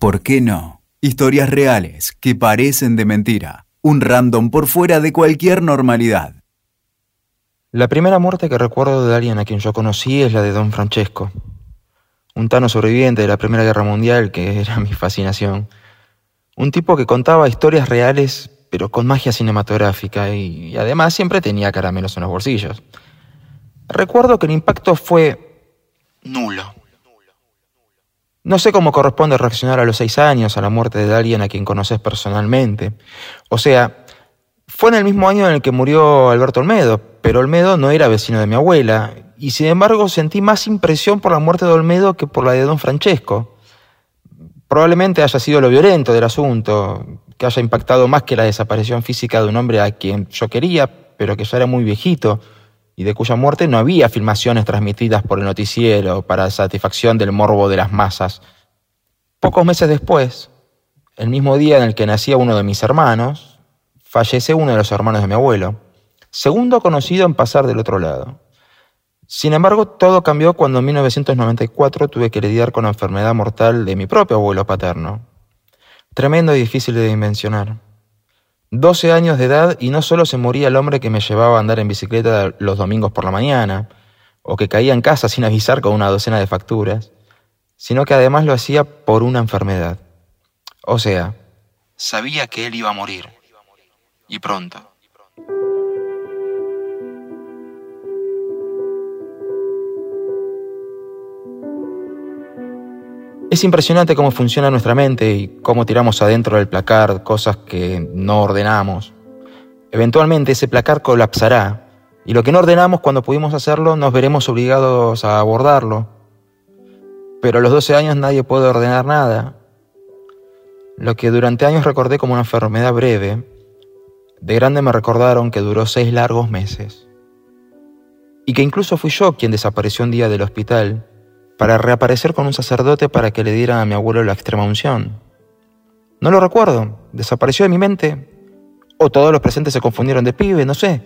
¿Por qué no? Historias reales que parecen de mentira. Un random por fuera de cualquier normalidad. La primera muerte que recuerdo de alguien a quien yo conocí es la de don Francesco, un tano sobreviviente de la Primera Guerra Mundial que era mi fascinación. Un tipo que contaba historias reales pero con magia cinematográfica y, además siempre tenía caramelos en los bolsillos. Recuerdo que el impacto fue nulo. No sé cómo corresponde reaccionar a los seis años a la muerte de alguien a quien conoces personalmente. O sea, fue en el mismo año en el que murió Alberto Olmedo, pero Olmedo no era vecino de mi abuela, y sin embargo sentí más impresión por la muerte de Olmedo que por la de don Francesco. Probablemente haya sido lo violento del asunto, que haya impactado más que la desaparición física de un hombre a quien yo quería, pero que ya era muy viejito, y de cuya muerte no había filmaciones transmitidas por el noticiero para satisfacción del morbo de las masas. Pocos meses después, el mismo día en el que nacía uno de mis hermanos, fallece uno de los hermanos de mi abuelo, segundo conocido en pasar del otro lado. Sin embargo, todo cambió cuando en 1994 tuve que lidiar con la enfermedad mortal de mi propio abuelo paterno. Tremendo y difícil de dimensionar. 12 años de edad y no solo se moría el hombre que me llevaba a andar en bicicleta los domingos por la mañana, o que caía en casa sin avisar con una docena de facturas, sino que además lo hacía por una enfermedad. O sea, sabía que él iba a morir. Y pronto. Es impresionante cómo funciona nuestra mente y cómo tiramos adentro del placar cosas que no ordenamos. Eventualmente ese placar colapsará y lo que no ordenamos cuando pudimos hacerlo nos veremos obligados a abordarlo. Pero a los 12 años nadie puede ordenar nada. Lo que durante años recordé como una enfermedad breve, de grande me recordaron que duró seis largos meses. Y que incluso fui yo quien desapareció un día del hospital para reaparecer con un sacerdote para que le diera a mi abuelo la extrema unción. No lo recuerdo, desapareció de mi mente, o todos los presentes se confundieron de pibe, no sé.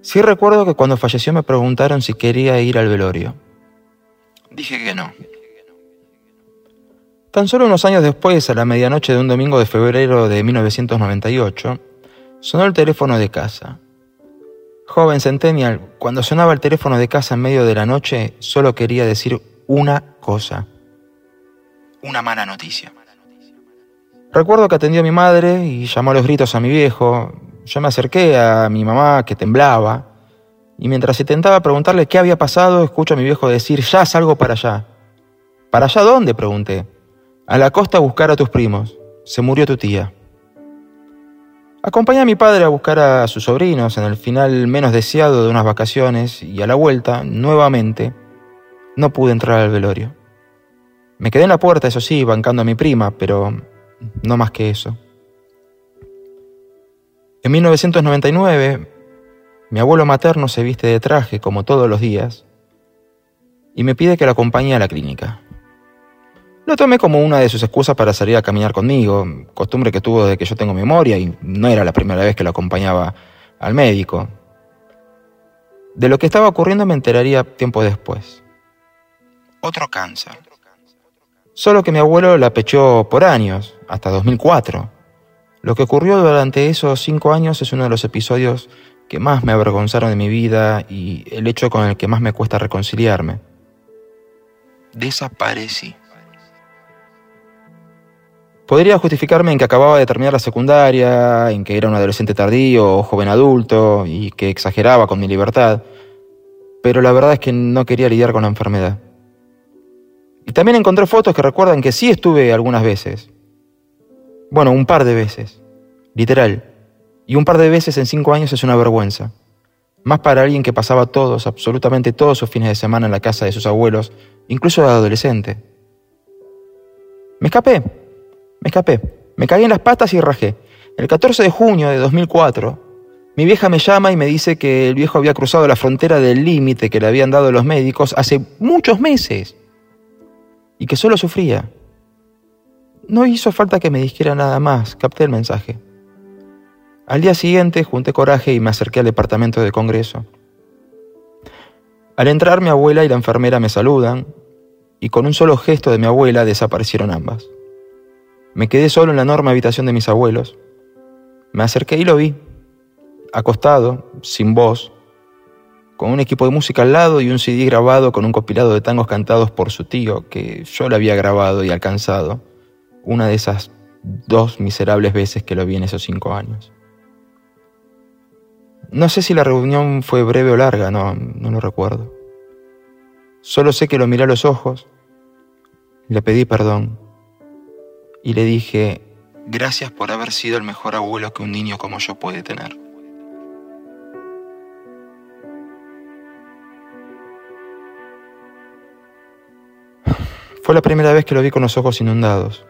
Sí recuerdo que cuando falleció me preguntaron si quería ir al velorio. Dije que no. Tan solo unos años después, a la medianoche de un domingo de febrero de 1998, sonó el teléfono de casa. Joven Centennial, cuando sonaba el teléfono de casa en medio de la noche, solo quería decir una cosa. Una mala noticia. Recuerdo que atendió a mi madre y llamó a los gritos a mi viejo. Yo me acerqué a mi mamá, que temblaba, y mientras intentaba preguntarle qué había pasado, escucho a mi viejo decir, ya salgo para allá. ¿Para allá dónde? pregunté. A la costa a buscar a tus primos. Se murió tu tía. Acompañé a mi padre a buscar a sus sobrinos en el final menos deseado de unas vacaciones y a la vuelta, nuevamente, no pude entrar al velorio. Me quedé en la puerta, eso sí, bancando a mi prima, pero no más que eso. En 1999, mi abuelo materno se viste de traje como todos los días y me pide que lo acompañe a la clínica. Lo tomé como una de sus excusas para salir a caminar conmigo, costumbre que tuvo desde que yo tengo memoria y no era la primera vez que lo acompañaba al médico. De lo que estaba ocurriendo me enteraría tiempo después. Otro cáncer. Solo que mi abuelo la pechó por años, hasta 2004. Lo que ocurrió durante esos cinco años es uno de los episodios que más me avergonzaron de mi vida y el hecho con el que más me cuesta reconciliarme. Desaparecí. Podría justificarme en que acababa de terminar la secundaria, en que era un adolescente tardío o joven adulto y que exageraba con mi libertad, pero la verdad es que no quería lidiar con la enfermedad. Y también encontré fotos que recuerdan que sí estuve algunas veces. Bueno, un par de veces, literal. Y un par de veces en cinco años es una vergüenza. Más para alguien que pasaba todos, absolutamente todos sus fines de semana en la casa de sus abuelos, incluso de adolescente. Me escapé, me escapé. Me caí en las patas y rajé. El 14 de junio de 2004, mi vieja me llama y me dice que el viejo había cruzado la frontera del límite que le habían dado los médicos hace muchos meses y que solo sufría. No hizo falta que me dijera nada más, capté el mensaje. Al día siguiente junté coraje y me acerqué al departamento de Congreso. Al entrar mi abuela y la enfermera me saludan, y con un solo gesto de mi abuela desaparecieron ambas. Me quedé solo en la enorme habitación de mis abuelos. Me acerqué y lo vi, acostado, sin voz, con un equipo de música al lado y un CD grabado con un compilado de tangos cantados por su tío, que yo le había grabado y alcanzado, una de esas dos miserables veces que lo vi en esos cinco años. No sé si la reunión fue breve o larga, no, no lo recuerdo. Solo sé que lo miré a los ojos, le pedí perdón y le dije, gracias por haber sido el mejor abuelo que un niño como yo puede tener. Fue la primera vez que lo vi con los ojos inundados.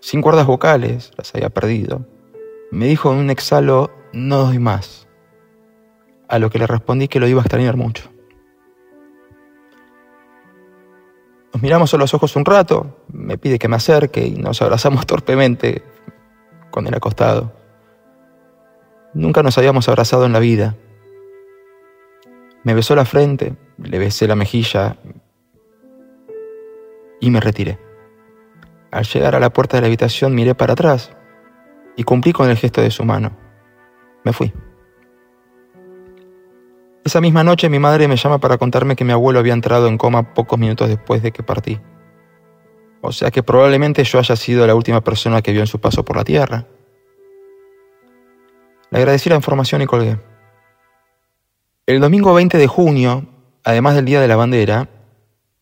Sin cuerdas vocales, las había perdido. Me dijo en un exhalo, no doy más. A lo que le respondí que lo iba a extrañar mucho. Nos miramos a los ojos un rato, me pide que me acerque y nos abrazamos torpemente con él acostado. Nunca nos habíamos abrazado en la vida. Me besó la frente, le besé la mejilla y me retiré. Al llegar a la puerta de la habitación miré para atrás y cumplí con el gesto de su mano. Me fui. Esa misma noche mi madre me llama para contarme que mi abuelo había entrado en coma pocos minutos después de que partí. O sea que probablemente yo haya sido la última persona que vio en su paso por la tierra. Le agradecí la información y colgué. El domingo 20 de junio, además del Día de la Bandera,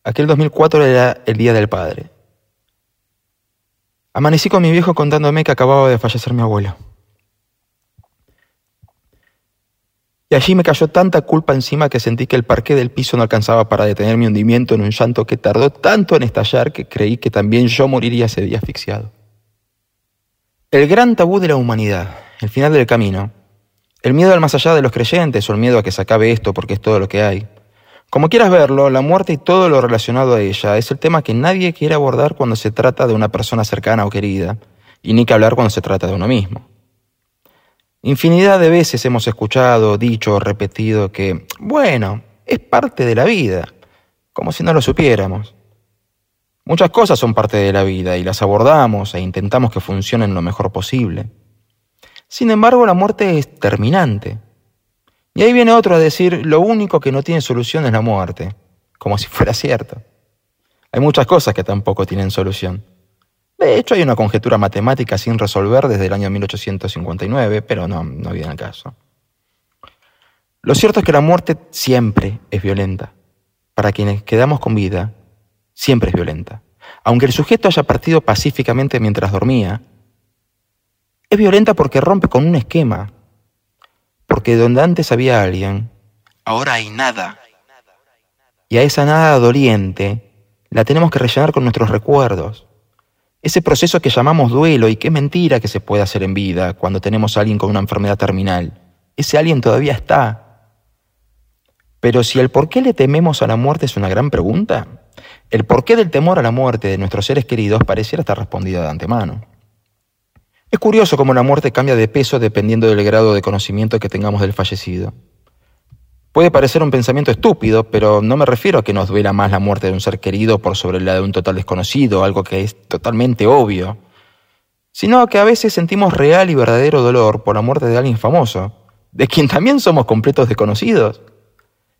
Aquel 2004 era el Día del Padre. Amanecí con mi viejo contándome que acababa de fallecer mi abuelo. Allí me cayó tanta culpa encima que sentí que el parqué del piso no alcanzaba para detener mi hundimiento en un llanto que tardó tanto en estallar que creí que también yo moriría ese día asfixiado. El gran tabú de la humanidad, el final del camino, el miedo al más allá de los creyentes o el miedo a que se acabe esto porque es todo lo que hay, como quieras verlo, la muerte y todo lo relacionado a ella es el tema que nadie quiere abordar cuando se trata de una persona cercana o querida, y ni que hablar cuando se trata de uno mismo. Infinidad de veces hemos escuchado, dicho repetido que, bueno, es parte de la vida, como si no lo supiéramos. Muchas cosas son parte de la vida y las abordamos e intentamos que funcionen lo mejor posible. Sin embargo, la muerte es terminante. Y ahí viene otro a decir, lo único que no tiene solución es la muerte, como si fuera cierto. Hay muchas cosas que tampoco tienen solución. De hecho, hay una conjetura matemática sin resolver desde el año 1859, pero no, no viene al caso. Lo cierto es que la muerte siempre es violenta. Para quienes quedamos con vida, siempre es violenta. Aunque el sujeto haya partido pacíficamente mientras dormía, es violenta porque rompe con un esquema, porque donde antes había alguien, ahora hay nada. Y a esa nada doliente la tenemos que rellenar con nuestros recuerdos. Ese proceso que llamamos duelo y qué mentira que se puede hacer en vida cuando tenemos a alguien con una enfermedad terminal. Ese alguien todavía está. Pero si el por qué le tememos a la muerte es una gran pregunta, el porqué del temor a la muerte de nuestros seres queridos pareciera estar respondido de antemano. Es curioso cómo la muerte cambia de peso dependiendo del grado de conocimiento que tengamos del fallecido. Puede parecer un pensamiento estúpido, pero no me refiero a que nos duela más la muerte de un ser querido por sobre la de un total desconocido, algo que es totalmente obvio, sino a que a veces sentimos real y verdadero dolor por la muerte de alguien famoso, de quien también somos completos desconocidos.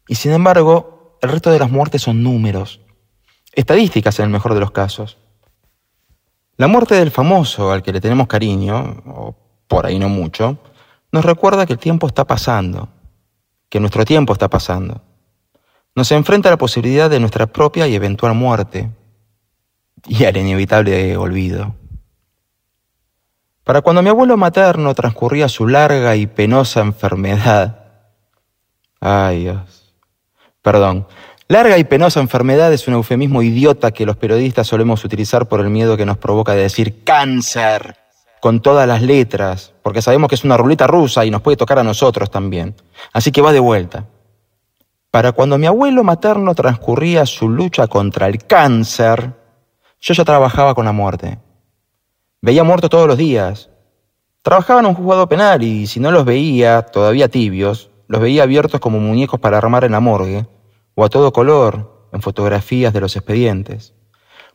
Y sin embargo, el resto de las muertes son números, estadísticas en el mejor de los casos. La muerte del famoso al que le tenemos cariño, o por ahí no mucho, nos recuerda que el tiempo está pasando, que nuestro tiempo está pasando. Nos enfrenta a la posibilidad de nuestra propia y eventual muerte y al inevitable olvido. Para cuando mi abuelo materno transcurría su larga y penosa enfermedad, ay Dios, perdón, Larga y penosa enfermedad es un eufemismo idiota que los periodistas solemos utilizar por el miedo que nos provoca de decir cáncer con todas las letras, porque sabemos que es una ruleta rusa y nos puede tocar a nosotros también. Así que va de vuelta. Para cuando mi abuelo materno transcurría su lucha contra el cáncer, yo ya trabajaba con la muerte. Veía muertos todos los días. Trabajaba en un juzgado penal y si no los veía, todavía tibios, los veía abiertos como muñecos para armar en la morgue o a todo color, en fotografías de los expedientes,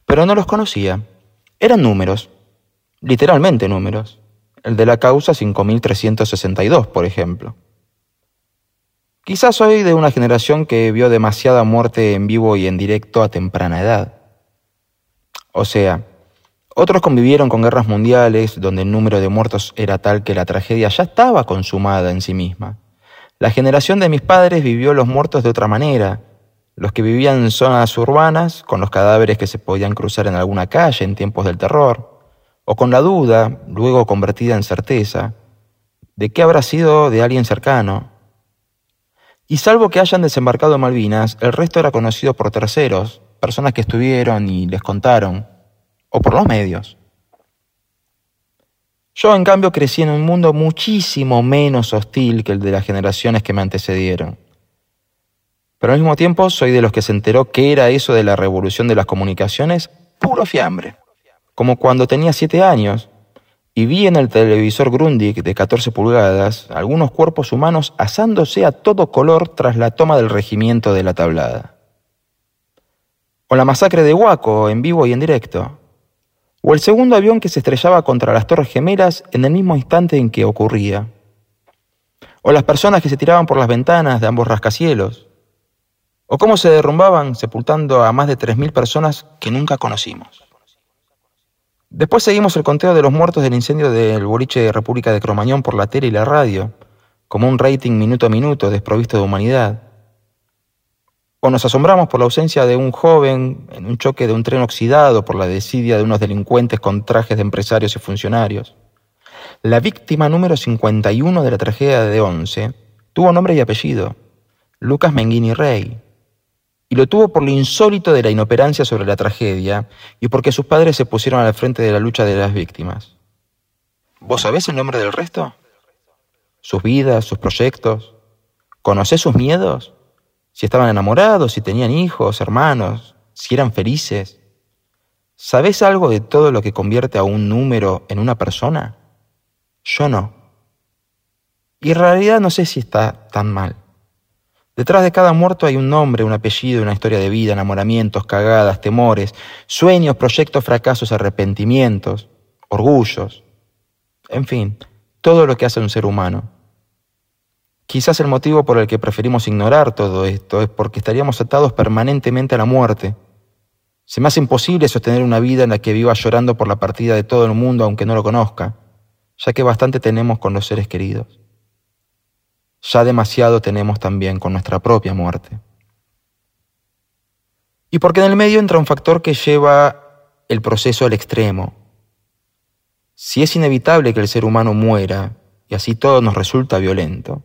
pero no los conocía. Eran números, literalmente números. El de la causa 5362, por ejemplo. Quizás soy de una generación que vio demasiada muerte en vivo y en directo a temprana edad. O sea, otros convivieron con guerras mundiales donde el número de muertos era tal que la tragedia ya estaba consumada en sí misma. La generación de mis padres vivió los muertos de otra manera, los que vivían en zonas urbanas, con los cadáveres que se podían cruzar en alguna calle en tiempos del terror, o con la duda, luego convertida en certeza, de qué habrá sido de alguien cercano. Y salvo que hayan desembarcado en Malvinas, el resto era conocido por terceros, personas que estuvieron y les contaron, o por los medios. Yo, en cambio, crecí en un mundo muchísimo menos hostil que el de las generaciones que me antecedieron. Pero al mismo tiempo soy de los que se enteró que era eso de la revolución de las comunicaciones puro fiambre. Como cuando tenía siete años y vi en el televisor Grundig de 14 pulgadas algunos cuerpos humanos asándose a todo color tras la toma del regimiento de la tablada. O la masacre de Huaco en vivo y en directo. O el segundo avión que se estrellaba contra las Torres Gemelas en el mismo instante en que ocurría. O las personas que se tiraban por las ventanas de ambos rascacielos. O cómo se derrumbaban sepultando a más de 3.000 personas que nunca conocimos. Después seguimos el conteo de los muertos del incendio del boliche de República de Cromañón por la tele y la radio, como un rating minuto a minuto desprovisto de humanidad. O nos asombramos por la ausencia de un joven en un choque de un tren oxidado por la desidia de unos delincuentes con trajes de empresarios y funcionarios. La víctima número 51 de la tragedia de Once tuvo nombre y apellido, Lucas Menghini Rey, y lo tuvo por lo insólito de la inoperancia sobre la tragedia y porque sus padres se pusieron al frente de la lucha de las víctimas. ¿Vos sabés el nombre del resto? ¿Sus vidas, sus proyectos? ¿Conocés sus miedos? Si estaban enamorados, si tenían hijos, hermanos, si eran felices. ¿Sabés algo de todo lo que convierte a un número en una persona? Yo no. Y en realidad no sé si está tan mal. Detrás de cada muerto hay un nombre, un apellido, una historia de vida, enamoramientos, cagadas, temores, sueños, proyectos, fracasos, arrepentimientos, orgullos. En fin, todo lo que hace un ser humano. Quizás el motivo por el que preferimos ignorar todo esto es porque estaríamos atados permanentemente a la muerte. Se me hace imposible sostener una vida en la que viva llorando por la partida de todo el mundo aunque no lo conozca, ya que bastante tenemos con los seres queridos ya demasiado tenemos también con nuestra propia muerte. Y porque en el medio entra un factor que lleva el proceso al extremo. Si es inevitable que el ser humano muera, y así todo nos resulta violento,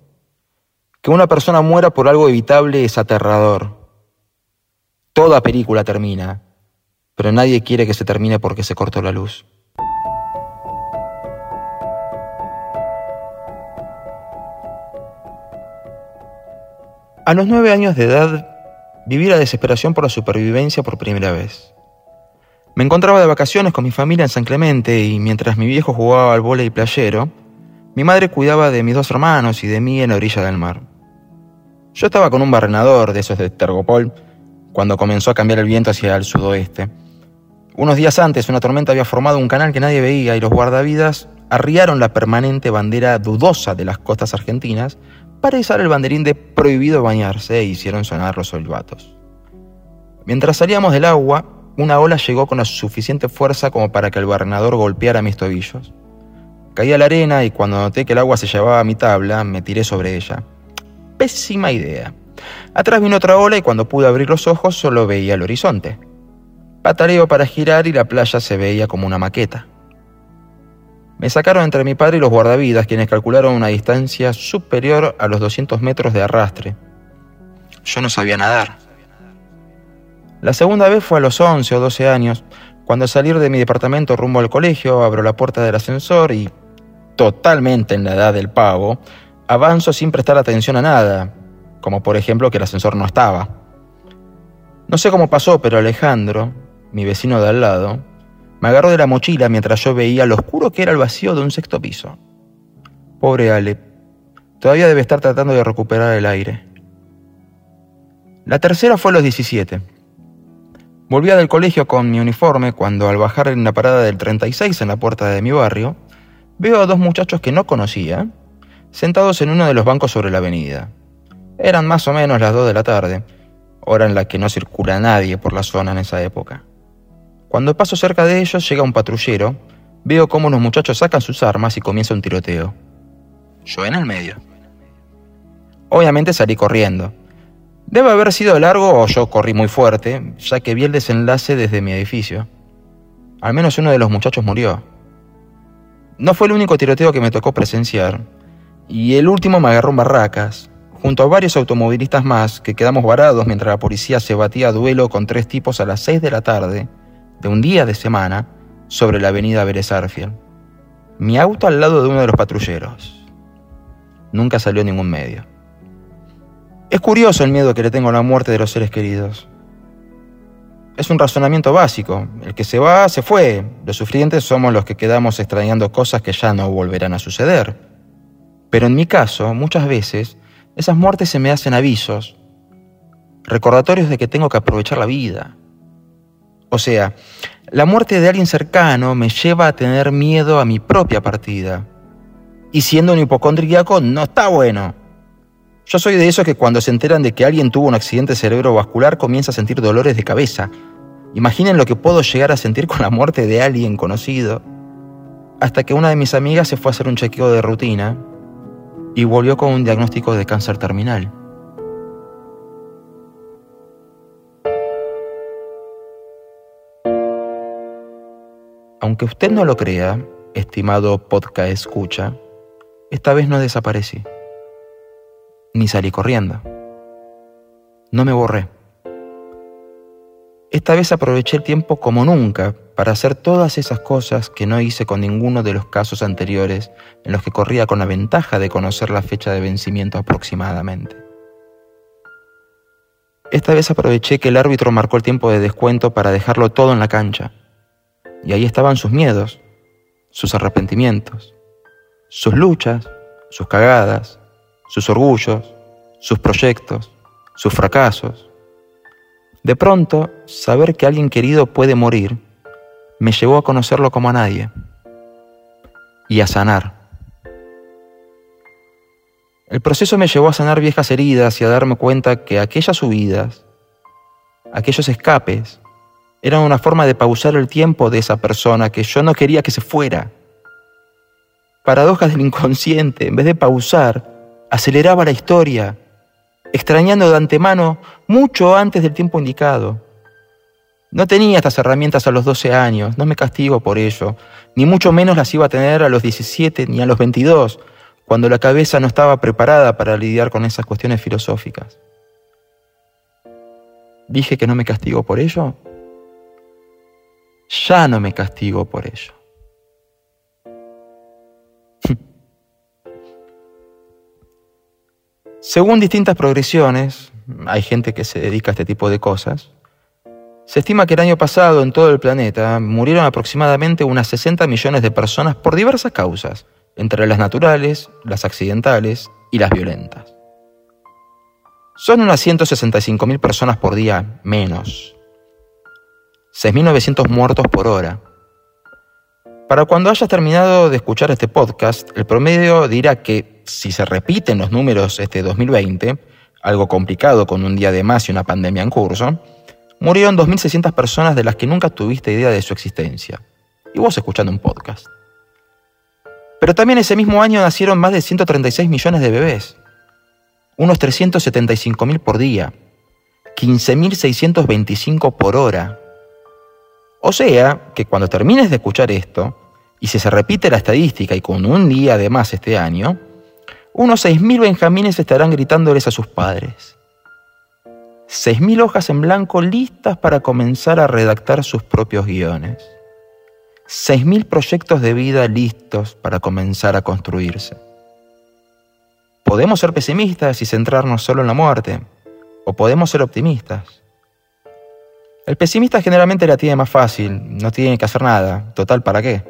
que una persona muera por algo evitable es aterrador. Toda película termina, pero nadie quiere que se termine porque se cortó la luz. A los nueve años de edad, viví la desesperación por la supervivencia por primera vez. Me encontraba de vacaciones con mi familia en San Clemente y mientras mi viejo jugaba al vóley playero, mi madre cuidaba de mis dos hermanos y de mí en la orilla del mar. Yo estaba con un barrenador de esos de Tergopol cuando comenzó a cambiar el viento hacia el sudoeste. Unos días antes, una tormenta había formado un canal que nadie veía y los guardavidas arriaron la permanente bandera dudosa de las costas argentinas para izar el banderín de prohibido bañarse e hicieron sonar los olvatos. Mientras salíamos del agua, una ola llegó con la suficiente fuerza como para que el barrenador golpeara mis tobillos. Caí a la arena y cuando noté que el agua se llevaba a mi tabla, me tiré sobre ella. Pésima idea. Atrás vino otra ola y cuando pude abrir los ojos solo veía el horizonte. Patareo para girar y la playa se veía como una maqueta. Me sacaron entre mi padre y los guardavidas, quienes calcularon una distancia superior a los 200 metros de arrastre. Yo no sabía nadar. La segunda vez fue a los 11 o 12 años, cuando al salir de mi departamento rumbo al colegio abro la puerta del ascensor y, totalmente en la edad del pavo, avanzo sin prestar atención a nada, como por ejemplo que el ascensor no estaba. No sé cómo pasó, pero Alejandro, mi vecino de al lado, me agarró de la mochila mientras yo veía lo oscuro que era el vacío de un sexto piso. Pobre Ale, todavía debe estar tratando de recuperar el aire. La tercera fue a los 17. Volvía del colegio con mi uniforme cuando al bajar en la parada del 36 en la puerta de mi barrio, veo a dos muchachos que no conocía, sentados en uno de los bancos sobre la avenida. Eran más o menos las 2 de la tarde, hora en la que no circula nadie por la zona en esa época. Cuando paso cerca de ellos llega un patrullero, veo cómo los muchachos sacan sus armas y comienza un tiroteo. Yo en el medio. Obviamente salí corriendo. Debe haber sido largo o yo corrí muy fuerte, ya que vi el desenlace desde mi edificio. Al menos uno de los muchachos murió. No fue el único tiroteo que me tocó presenciar, y el último me agarró en barracas, junto a varios automovilistas más que quedamos varados mientras la policía se batía a duelo con tres tipos a las 6 de la tarde de un día de semana sobre la avenida Vélez Mi auto al lado de uno de los patrulleros. Nunca salió ningún medio. Es curioso el miedo que le tengo a la muerte de los seres queridos. Es un razonamiento básico. El que se va, se fue. Los sufrientes somos los que quedamos extrañando cosas que ya no volverán a suceder. Pero en mi caso, muchas veces, esas muertes se me hacen avisos, recordatorios de que tengo que aprovechar la vida. O sea, la muerte de alguien cercano me lleva a tener miedo a mi propia partida. Y siendo un hipocondríaco no está bueno. Yo soy de esos que cuando se enteran de que alguien tuvo un accidente cerebrovascular comienza a sentir dolores de cabeza. Imaginen lo que puedo llegar a sentir con la muerte de alguien conocido. Hasta que una de mis amigas se fue a hacer un chequeo de rutina y volvió con un diagnóstico de cáncer terminal. Aunque usted no lo crea, estimado podcast escucha, esta vez no desaparecí ni salí corriendo. No me borré. Esta vez aproveché el tiempo como nunca para hacer todas esas cosas que no hice con ninguno de los casos anteriores en los que corría con la ventaja de conocer la fecha de vencimiento aproximadamente. Esta vez aproveché que el árbitro marcó el tiempo de descuento para dejarlo todo en la cancha. Y ahí estaban sus miedos, sus arrepentimientos, sus luchas, sus cagadas, sus orgullos, sus proyectos, sus fracasos. De pronto, saber que alguien querido puede morir me llevó a conocerlo como a nadie y a sanar. El proceso me llevó a sanar viejas heridas y a darme cuenta que aquellas subidas, aquellos escapes, eran una forma de pausar el tiempo de esa persona que yo no quería que se fuera. Paradojas del inconsciente, en vez de pausar, aceleraba la historia, extrañando de antemano mucho antes del tiempo indicado. No tenía estas herramientas a los 12 años, no me castigo por ello, ni mucho menos las iba a tener a los 17 ni a los 22, cuando la cabeza no estaba preparada para lidiar con esas cuestiones filosóficas. ¿Dije que no me castigo por ello? Ya no me castigo por ello. Según distintas progresiones, hay gente que se dedica a este tipo de cosas, se estima que el año pasado en todo el planeta murieron aproximadamente unas 60 millones de personas por diversas causas, entre las naturales, las accidentales y las violentas. Son unas 165.000 personas por día menos. 6.900 muertos por hora. Para cuando hayas terminado de escuchar este podcast, el promedio dirá que si se repiten los números este 2020, algo complicado con un día de más y una pandemia en curso, murieron 2.600 personas de las que nunca tuviste idea de su existencia. Y vos escuchando un podcast. Pero también ese mismo año nacieron más de 136 millones de bebés. Unos 375.000 por día. 15.625 por hora. O sea, que cuando termines de escuchar esto, y si se repite la estadística y con un día de más este año, unos 6.000 benjamines estarán gritándoles a sus padres. 6.000 hojas en blanco listas para comenzar a redactar sus propios guiones. 6.000 proyectos de vida listos para comenzar a construirse. Podemos ser pesimistas y centrarnos solo en la muerte, o podemos ser optimistas. El pesimista generalmente la tiene más fácil, no tiene que hacer nada, total, ¿para qué?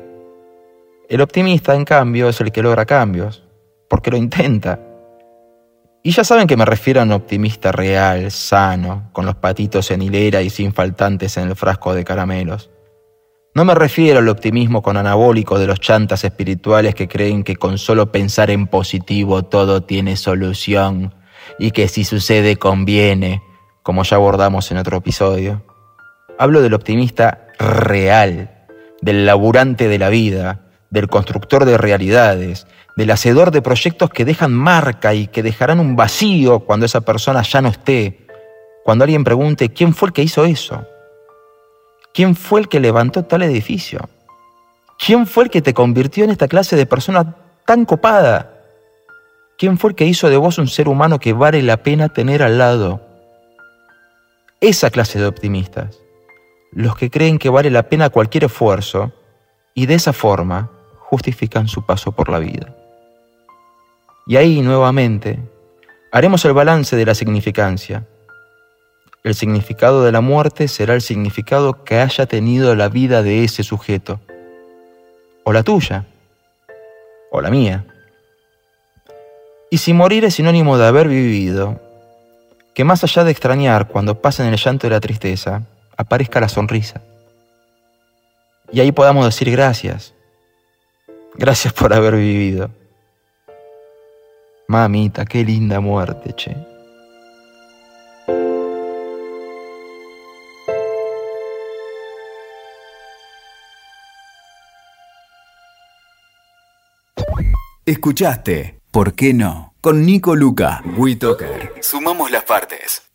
El optimista, en cambio, es el que logra cambios, porque lo intenta. Y ya saben que me refiero a un optimista real, sano, con los patitos en hilera y sin faltantes en el frasco de caramelos. No me refiero al optimismo con anabólico de los chantas espirituales que creen que con solo pensar en positivo todo tiene solución y que si sucede conviene, como ya abordamos en otro episodio. Hablo del optimista real, del laburante de la vida, del constructor de realidades, del hacedor de proyectos que dejan marca y que dejarán un vacío cuando esa persona ya no esté, cuando alguien pregunte quién fue el que hizo eso. ¿Quién fue el que levantó tal edificio? ¿Quién fue el que te convirtió en esta clase de persona tan copada? ¿Quién fue el que hizo de vos un ser humano que vale la pena tener al lado? Esa clase de optimistas, los que creen que vale la pena cualquier esfuerzo y de esa forma justifican su paso por la vida. Y ahí nuevamente haremos el balance de la significancia el significado de la muerte será el significado que haya tenido la vida de ese sujeto, o la tuya, o la mía. Y si morir es sinónimo de haber vivido, que más allá de extrañar cuando pasen el llanto y la tristeza, aparezca la sonrisa. Y ahí podamos decir gracias, gracias por haber vivido. Mamita, qué linda muerte, che. Escuchaste ¿Por qué no? Con Nico Luca. WeToker. Sumamos las partes.